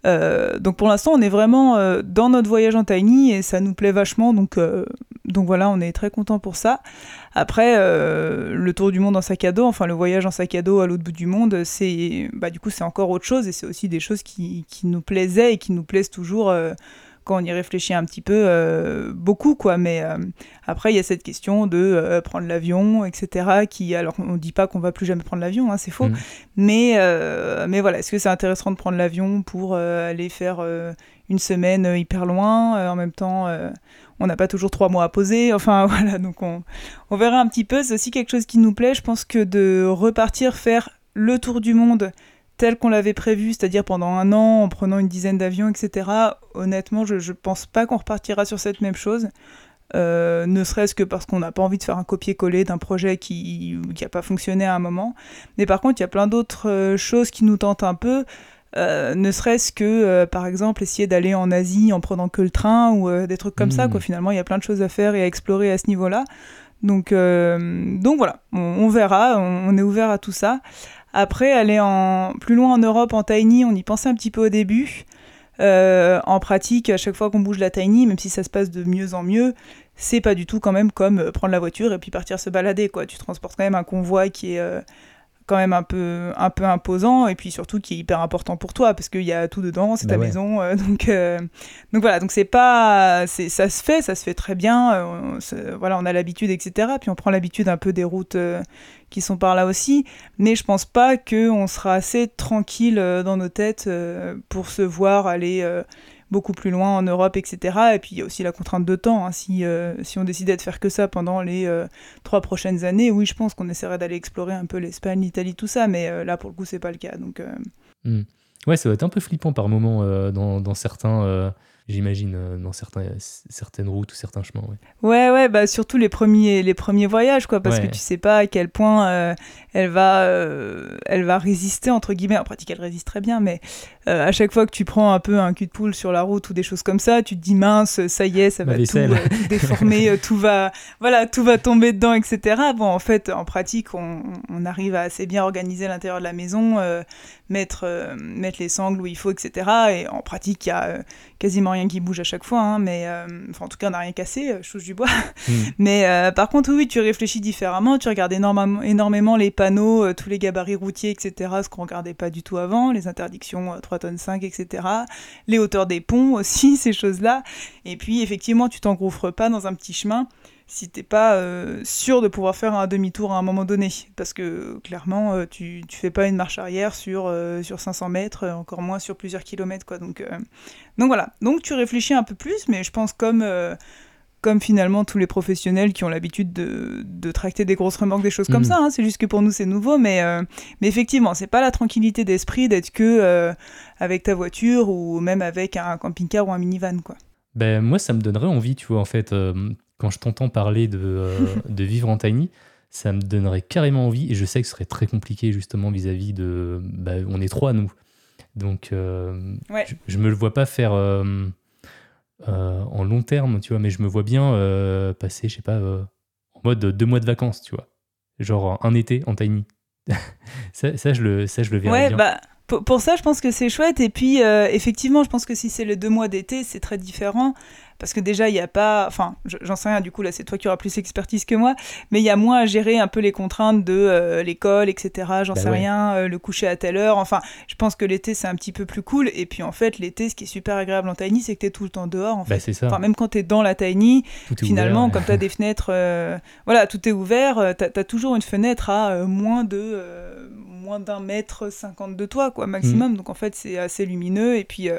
Euh, donc pour l'instant, on est vraiment euh, dans notre voyage en Tiny et ça nous plaît vachement. Donc, euh, donc voilà, on est très content pour ça. Après, le tour du monde en sac à dos, enfin le voyage en sac à dos à l'autre bout du monde, c'est bah, du coup c'est encore autre chose et c'est aussi des choses qui, qui, nous plaisaient et qui nous plaisent toujours quand on y réfléchit un petit peu, euh, beaucoup, quoi. Mais euh, après, il y a cette question de euh, prendre l'avion, etc. Qui, alors, on ne dit pas qu'on va plus jamais prendre l'avion, hein, c'est faux. Mm. Mais, mais voilà, est-ce que c'est intéressant de prendre l'avion pour aller faire une semaine hyper loin En même temps, on n'a pas toujours trois mois à poser. Enfin, voilà, donc on, on verra un petit peu. C'est aussi quelque chose qui nous plaît. Je pense que de repartir faire le tour du monde tel qu'on l'avait prévu, c'est-à-dire pendant un an, en prenant une dizaine d'avions, etc., honnêtement, je ne pense pas qu'on repartira sur cette même chose. Euh, ne serait-ce que parce qu'on n'a pas envie de faire un copier-coller d'un projet qui n'a pas fonctionné à un moment. Mais par contre, il y a plein d'autres euh, choses qui nous tentent un peu. Euh, ne serait-ce que, par exemple, essayer d'aller en Asie en prenant que le train ou des trucs comme ça. Quoi. Mmh. Finalement, il y a plein de choses à faire et à explorer à ce niveau-là. Donc, donc voilà, on, verra, on, est ouvert à tout ça. Après, aller en, plus loin en Europe en tiny, on y pensait un petit peu au début. Euh, en pratique, à chaque fois qu'on bouge la tiny, même si ça se passe de mieux en mieux, c'est pas du tout quand même comme euh, prendre la voiture et puis partir se balader. Quoi. Tu transportes quand même un convoi qui est euh, quand même un peu, un peu imposant et puis surtout qui est hyper important pour toi parce qu'il y a tout dedans, c'est ta bah maison. donc, donc voilà, donc c'est pas. Ça se fait, ça se fait très bien. voilà, on a l'habitude, etc. Puis on prend l'habitude un peu des routes qui sont par là aussi, mais je pense pas qu'on sera assez tranquille euh, dans nos têtes euh, pour se voir aller euh, beaucoup plus loin en Europe, etc. Et puis il y a aussi la contrainte de temps. Hein. Si, si on décidait de faire que ça pendant les trois prochaines années, oui, je pense qu'on essaierait d'aller explorer un peu l'Espagne, l'Italie, tout ça, mais là pour le coup, c'est pas le cas. Donc, hmm. Ouais, ça va être un peu flippant par moment dans, dans, certains j'imagine, euh, dans certains, certaines routes ou certains chemins. Ouais, ouais, ouais bah, surtout les premiers, les premiers voyages, quoi, parce que tu sais pas à quel point euh, elle, va, euh, elle va résister, entre guillemets. En pratique, elle résiste très bien, mais à chaque fois que tu prends un peu un cul de poule sur la route ou des choses comme ça, tu te dis mince, ça y est, ça va tout, déformer, tout va, voilà, tout va tomber dedans, etc. Bon, en fait, en pratique, on, on arrive à assez bien organiser l'intérieur de la maison, mettre, mettre les sangles où il faut, etc. Et en pratique, il y a quasiment rien qui bouge à chaque fois, hein, mais euh, enfin, en tout cas, on n'a rien cassé, euh, je touche du bois. Hmm. mais euh, par contre, oui, tu réfléchis différemment, tu regardes énormément, énormément les panneaux, tous les gabarits routiers, etc., ce qu'on regardait pas du tout avant, les interdictions 3 tonnes 5, etc., les hauteurs des ponts aussi, ces choses-là. Et puis, effectivement, tu t'engouffres pas dans un petit chemin si t'es pas euh, sûr de pouvoir faire un demi-tour à un moment donné. Parce que clairement, euh, tu, tu fais pas une marche arrière sur, euh, sur 500 mètres, encore moins sur plusieurs kilomètres. Quoi. Donc, donc voilà, donc tu réfléchis un peu plus, mais je pense comme, comme finalement tous les professionnels qui ont l'habitude de, de, tracter des grosses remorques, des choses comme mm. ça, hein. c'est juste que pour nous c'est nouveau, mais, mais effectivement, c'est pas la tranquillité d'esprit d'être que avec ta voiture ou même avec un camping-car ou un minivan. quoi. Ben, moi, ça me donnerait envie, tu vois, en fait, quand je t'entends parler de, euh, de, vivre en tiny, ça me donnerait carrément envie. Et je sais que ce serait très compliqué justement vis-à-vis de. Bah, on est trois, nous. Donc, euh, je, ne me le vois pas faire euh, en long terme, tu vois, mais je me vois bien passer, je sais pas, en mode deux mois de vacances, tu vois. Genre un été en tiny. ça, ça, je le, ça, je le verrais bien. Bah pour, ça, je pense que c'est chouette. Et puis, effectivement, je pense que si c'est les deux mois d'été, c'est très différent parce que déjà il n'y a pas, enfin j'en sais rien, du coup là c'est toi qui auras plus d'expertise que moi, mais il y a moins à gérer un peu les contraintes de euh, l'école, etc. J'en bah sais rien, euh, le coucher à telle heure, enfin je pense que l'été c'est un petit peu plus cool, et puis en fait l'été ce qui est super agréable en tiny c'est que tu es tout le temps dehors, en bah, fait. ça. Enfin, même quand tu es dans la tiny, finalement comme tu as des fenêtres, euh, voilà tout est ouvert, tu as, toujours une fenêtre à moins de moins d'un mètre cinquante de toi quoi maximum, mm. donc en fait c'est assez lumineux, et puis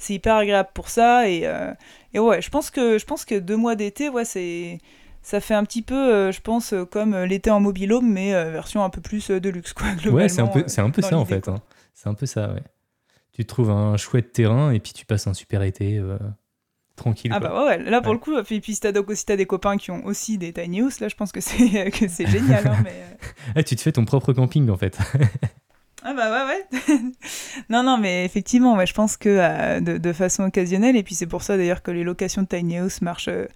c'est hyper agréable pour ça. Et, euh, et, ouais, je pense que, je pense que deux mois d'été, ouais, c'est ça fait un petit peu, euh, je pense, euh, comme l'été en mobilhome, mais version un peu plus de luxe, quoi, Ouais, c'est un peu, c'est un peu ça, en fait. Hein. C'est un peu ça, ouais. Tu trouves un chouette terrain et puis tu passes un super été tranquille. Ah bah ouais, là pour le coup, puis, puis si t'as aussi as des copains qui ont aussi des tiny house, là je pense que c'est que c'est génial. Hein, mais... ah, tu te fais ton propre camping en fait. Ah bah ouais, ouais. non, non, mais effectivement, ouais, je pense que euh, de, façon occasionnelle, et puis c'est pour ça d'ailleurs que les locations de tiny house marchent, euh,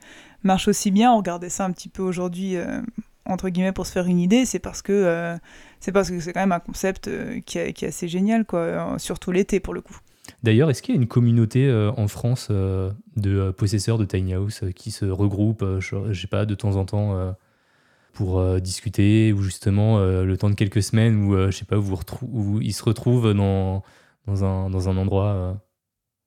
marchent aussi bien. On regardait ça un petit peu aujourd'hui, euh, entre guillemets, pour se faire une idée. C'est parce que c'est parce que c'est quand même un concept qui, est, qui, est assez génial, quoi, surtout l'été pour le coup. D'ailleurs, est-ce qu'il y a une communauté en France de possesseurs de tiny house qui se regroupent, je, je sais pas, de temps en temps pour euh, discuter ou justement euh, le temps de quelques semaines où euh, je sais pas ils se retrouvent dans, dans, un, dans un endroit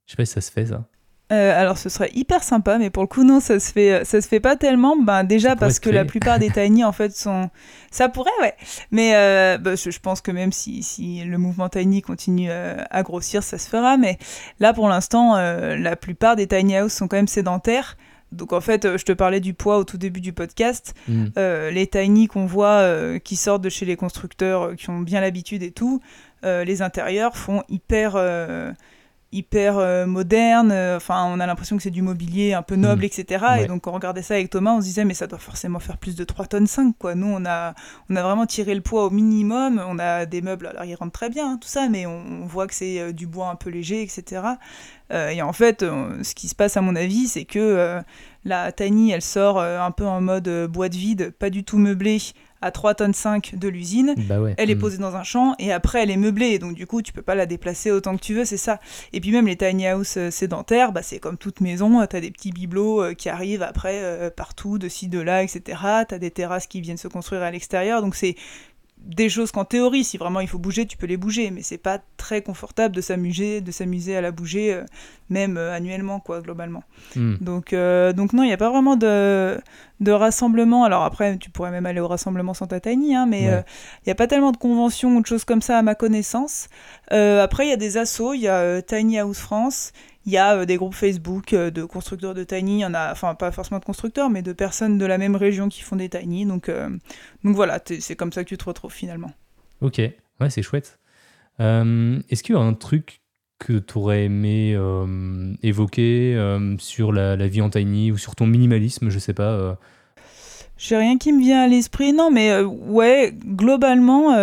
je sais pas si ça se fait ça alors ce serait hyper sympa, mais pour le coup non, ça se fait, ça se fait pas tellement. Ben déjà parce que la plupart des tiny en fait sont, ça pourrait ouais, mais bah, je, pense que même si, si le mouvement tiny continue à grossir, ça se fera. Mais là pour l'instant, la plupart des tiny house sont quand même sédentaires. Donc en fait, euh, je te parlais du poids au tout début du podcast. Mm. Euh, les tiny qu'on voit euh, qui sortent de chez les constructeurs, qui ont bien l'habitude et tout, les intérieurs font hyper hyper euh, moderne. Euh, enfin, on a l'impression que c'est du mobilier un peu noble, mm. etc. Et donc, quand on regardait ça avec Thomas, on se disait, mais ça doit forcément faire plus de 3 tonnes 5, quoi. Nous, on a, on a vraiment tiré le poids au minimum. On a des meubles, alors ils rentrent très bien, hein, tout ça, mais on, voit que c'est euh, du bois un peu léger, etc. et en fait, ce qui se passe, à mon avis, c'est que la Tiny, elle sort un peu en mode boîte vide, pas du tout meublée à 3 tonnes 5 de l'usine. Bah elle est mm. posée dans un champ et après elle est meublée. Donc du coup, tu peux pas la déplacer autant que tu veux, c'est ça. Et puis même les tiny house euh, sédentaires, bah, c'est comme toute maison, tu as des petits bibelots euh, qui arrivent après euh, partout, de ci, de là, etc. Tu as des terrasses qui viennent se construire à l'extérieur. Donc c'est des choses qu'en théorie, si vraiment il faut bouger, tu peux les bouger, mais c'est pas très confortable de s'amuser, de s'amuser à la bouger, euh, même euh, annuellement, quoi, globalement. Hmm. Donc, euh, donc non, il n'y a pas vraiment de, de rassemblement. Alors après, tu pourrais même aller au rassemblement sans Tiny, hein, mais il n'y a pas tellement de conventions ou de choses comme ça à ma connaissance. après, il y a des assos, il y a Tiny House France, il y a euh, des groupes Facebook euh, de constructeurs de tiny, il y en a, enfin pas forcément de constructeurs, mais de personnes de la même région qui font des tiny. Donc, euh, donc voilà, c'est comme ça que tu te retrouves finalement. Ok, ouais, c'est chouette. Est-ce qu'il y a un truc que tu aurais aimé évoquer sur la, la, vie en tiny ou sur ton minimalisme, je sais pas J'ai rien qui me vient à l'esprit, non, mais ouais, globalement,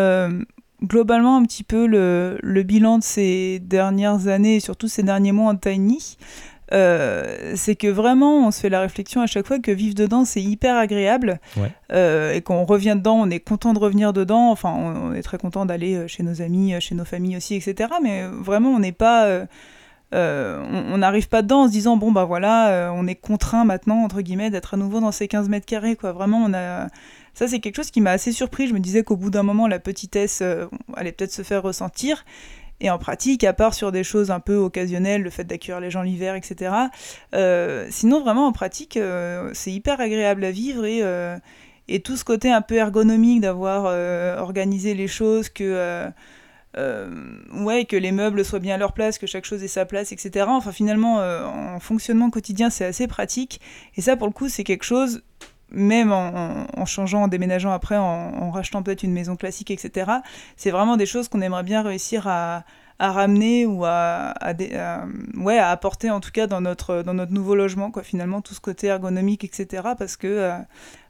globalement un petit peu le, le, bilan de ces dernières années et surtout ces derniers mois en Tiny. Euh, c'est que vraiment on se fait la réflexion à chaque fois que vivre dedans c'est hyper agréable. Euh, et qu'on revient dedans on est content de revenir dedans. Enfin on, est très content d'aller euh, chez nos amis chez nos familles aussi etc mais vraiment on n'est pas on n'arrive pas dedans en se disant bon bah voilà on est contraint maintenant entre guillemets d'être à nouveau dans ces 15 mètres carrés quoi. Vraiment on a ça, c'est quelque chose qui m'a assez surpris. Je me disais qu'au bout d'un moment, la petitesse euh, allait peut-être se faire ressentir. Et en pratique, à part sur des choses un peu occasionnelles, le fait d'accueillir les gens l'hiver, etc. Euh, sinon, vraiment, en pratique, euh, c'est hyper agréable à vivre et, tout ce côté un peu ergonomique d'avoir organisé les choses, que, ouais, que les meubles soient bien à leur place, que chaque chose ait sa place, etc. Enfin, finalement, en fonctionnement quotidien, c'est assez pratique. Et ça, pour le coup, c'est quelque chose même en, changeant, en déménageant après, en, rachetant peut-être une maison classique, etc. C'est vraiment des choses qu'on aimerait bien réussir à, ramener ou à, ouais, à apporter en tout cas dans notre, dans notre nouveau logement, quoi, finalement, tout ce côté ergonomique, etc. Parce que, euh,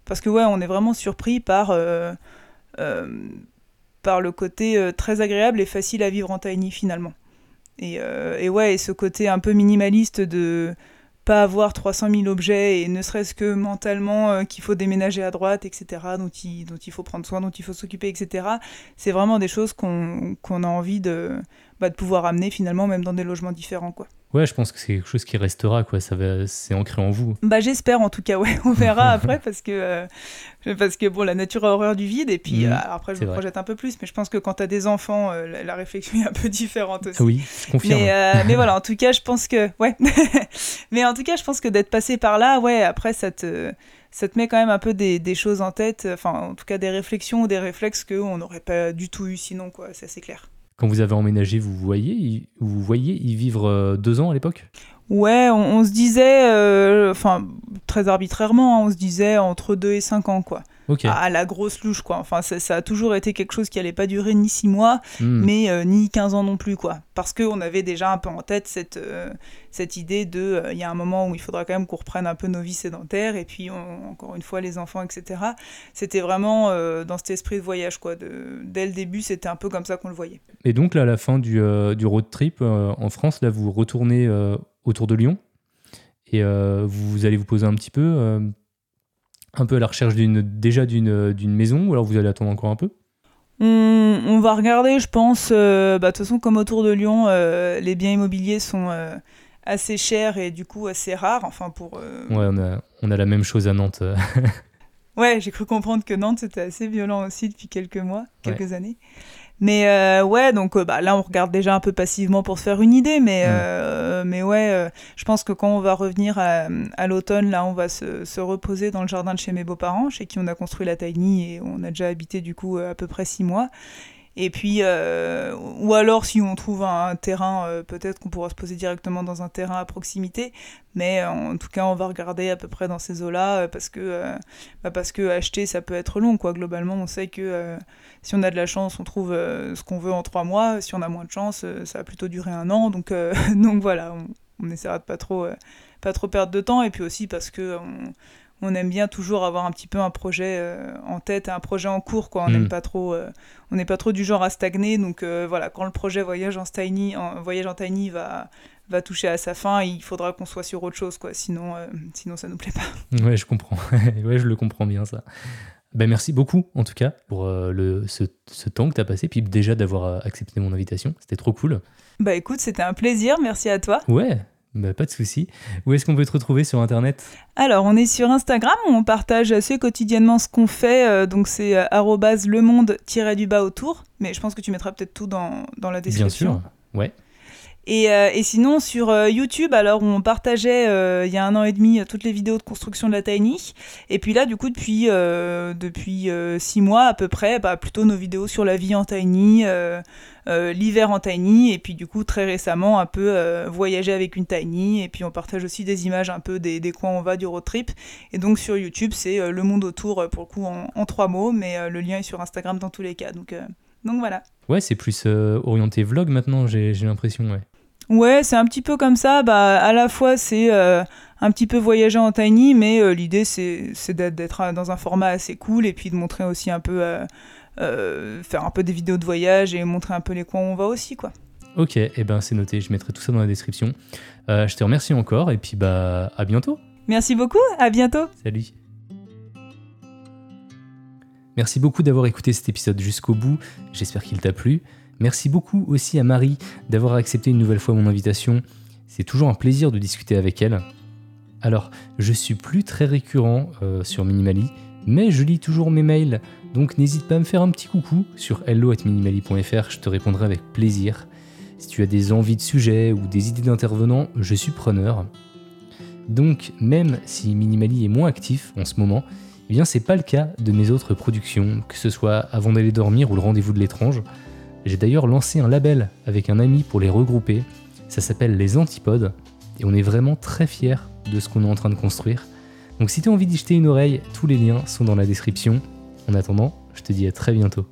parce que ouais, on est vraiment surpris par, euh, euh, par le côté très agréable et facile à vivre en tiny finalement. Et, et ouais, et ce côté un peu minimaliste de pas avoir 300 000 objets et ne serait-ce que mentalement qu'il faut déménager à droite, etc., dont il, dont il faut prendre soin, dont il faut s'occuper, etc., c'est vraiment des choses qu'on a envie de, bah, de pouvoir amener finalement même dans des logements différents quoi. Ouais, je pense que c'est quelque chose qui restera, quoi. Ça va, c'est ancré en vous. Bah, j'espère en tout cas, ouais. On verra après parce que, euh, parce que bon, la nature a horreur du vide et puis mhm. euh, après, je me projette un peu plus, mais je pense que quand tu as des enfants, euh, la, réflexion est un peu différente aussi. Oui, je confirme. Mais, mais voilà, en tout cas, je pense que, ouais. mais en tout cas, je pense que d'être passé par là, ouais, après, ça te, ça te met quand même un peu des, des choses en tête, enfin, en tout cas, des réflexions ou des réflexes qu'on n'aurait pas du tout eu sinon, quoi. C'est assez clair. Quand vous avez emménagé, vous voyez, vous voyez y vivre euh, deux ans à l'époque? Ouais, on, se disait, euh, enfin, très arbitrairement, hein, on se disait entre deux et cinq ans, quoi à la grosse louche, quoi. Enfin, ça, a toujours été quelque chose qui allait pas durer ni 6 mois, hmm. mais euh, ni 15 ans non plus, quoi. Parce qu'on avait déjà un peu en tête cette, euh, cette idée de, euh, il y a un moment où il faudra quand même qu'on reprenne un peu nos vies sédentaires, et puis encore une fois les enfants, etc. C'était vraiment dans cet esprit de voyage, quoi. De, dès le début, c'était un peu comme ça qu'on le voyait. Et donc là, à la fin du, du road trip en France, là, vous retournez autour de Lyon, et vous allez vous poser un petit peu un peu à la recherche d'une déjà d'une maison ou alors vous allez attendre encore un peu? On, va regarder, je pense. Euh, bah, de toute façon, comme autour de Lyon, euh, les biens immobiliers sont euh, assez chers et du coup assez rares. Enfin, pour. Ouais, on a, on a la même chose à Nantes. ouais, j'ai cru comprendre que Nantes c'était assez violent aussi depuis quelques mois, quelques années. Mais euh, ouais, donc euh, bah, là, on regarde déjà un peu passivement pour se faire une idée, mais, euh, mais ouais, je pense que quand on va revenir à, l'automne, là, on va se, se, reposer dans le jardin de chez mes beaux-parents, chez qui on a construit la tiny et on a déjà habité du coup à peu près six mois. Et puis, euh, ou alors si on trouve un, terrain, euh, peut-être qu'on pourra se poser directement dans un terrain à proximité. Mais euh, en tout cas, on va regarder à peu près dans ces eaux-là parce que bah parce que acheter ça peut être long quoi. Globalement, on sait que si on a de la chance, on trouve ce qu'on veut en trois mois. Si on a moins de chance, ça va plutôt durer un an. Donc donc voilà, on, on, essaiera de pas trop pas trop perdre de temps et puis aussi parce que on aime bien toujours avoir un petit peu un projet euh, en tête, un projet en cours, quoi. On n'aime mm. pas trop, euh, on n'est pas trop du genre à stagner. Donc euh, voilà, quand le projet voyage en tiny, en, voyage en tiny va va toucher à sa fin, il faudra qu'on soit sur autre chose, quoi. Sinon, sinon ça nous plaît pas. Ouais, je comprends. ouais, je le comprends bien ça. Ben, merci beaucoup en tout cas pour le, ce, ce, temps que tu as passé, puis déjà d'avoir accepté mon invitation. C'était trop cool. Bah écoute, c'était un plaisir, merci à toi. Ouais, bah, pas de souci. Où est-ce qu'on peut te retrouver sur Internet? Alors, on est sur Instagram, on partage assez quotidiennement ce qu'on fait. Euh, donc, c'est euh, le monde-du-bas autour. Mais je pense que tu mettras peut-être tout dans, dans la description. Bien sûr, ouais. Et, euh, et, sinon, sur euh, YouTube, alors on partageait il y a un an et demi toutes les vidéos de construction de la Tiny. Et puis là, du coup, depuis, depuis six mois à peu près, bah, plutôt nos vidéos sur la vie en Tiny, euh, l'hiver en tiny et puis du coup très récemment un peu euh, voyager avec une tiny et puis on partage aussi des images un peu des, des coins où on va du road trip et donc sur YouTube c'est euh, le monde autour pour le coup en, trois mots mais le lien est sur Instagram dans tous les cas donc donc voilà. Ouais c'est plus orienté vlog maintenant j'ai l'impression ouais. Ouais, c'est un petit peu comme ça. Bah, à la fois, c'est un petit peu voyager en tiny, mais l'idée, c'est d'être dans un format assez cool et puis de montrer aussi un peu euh, faire un peu des vidéos de voyage et montrer un peu les coins où on va aussi, quoi. Ok, et eh ben c'est noté, je mettrai tout ça dans la description. Euh, je te remercie encore et puis bah à bientôt. Merci beaucoup, à bientôt. Salut. Merci beaucoup d'avoir écouté cet épisode jusqu'au bout, j'espère qu'il t'a plu. Merci beaucoup aussi à Marie d'avoir accepté une nouvelle fois mon invitation. C'est toujours un plaisir de discuter avec elle. Alors, je suis plus très récurrent euh, sur Minimali, mais je lis toujours mes mails donc n'hésite pas à me faire un petit coucou sur hello.minimali.fr, je te répondrai avec plaisir. Si tu as des envies de sujets ou des idées d'intervenants, je suis preneur. Donc même si Minimali est moins actif en ce moment, eh bien c'est pas le cas de mes autres productions, que ce soit avant d'aller dormir ou le rendez-vous de l'étrange. J'ai d'ailleurs lancé un label avec un ami pour les regrouper. Ça s'appelle Les Antipodes et on est vraiment très fiers de ce qu'on est en train de construire. Donc si tu as envie d'y jeter une oreille, tous les liens sont dans la description. En attendant, je te dis à très bientôt.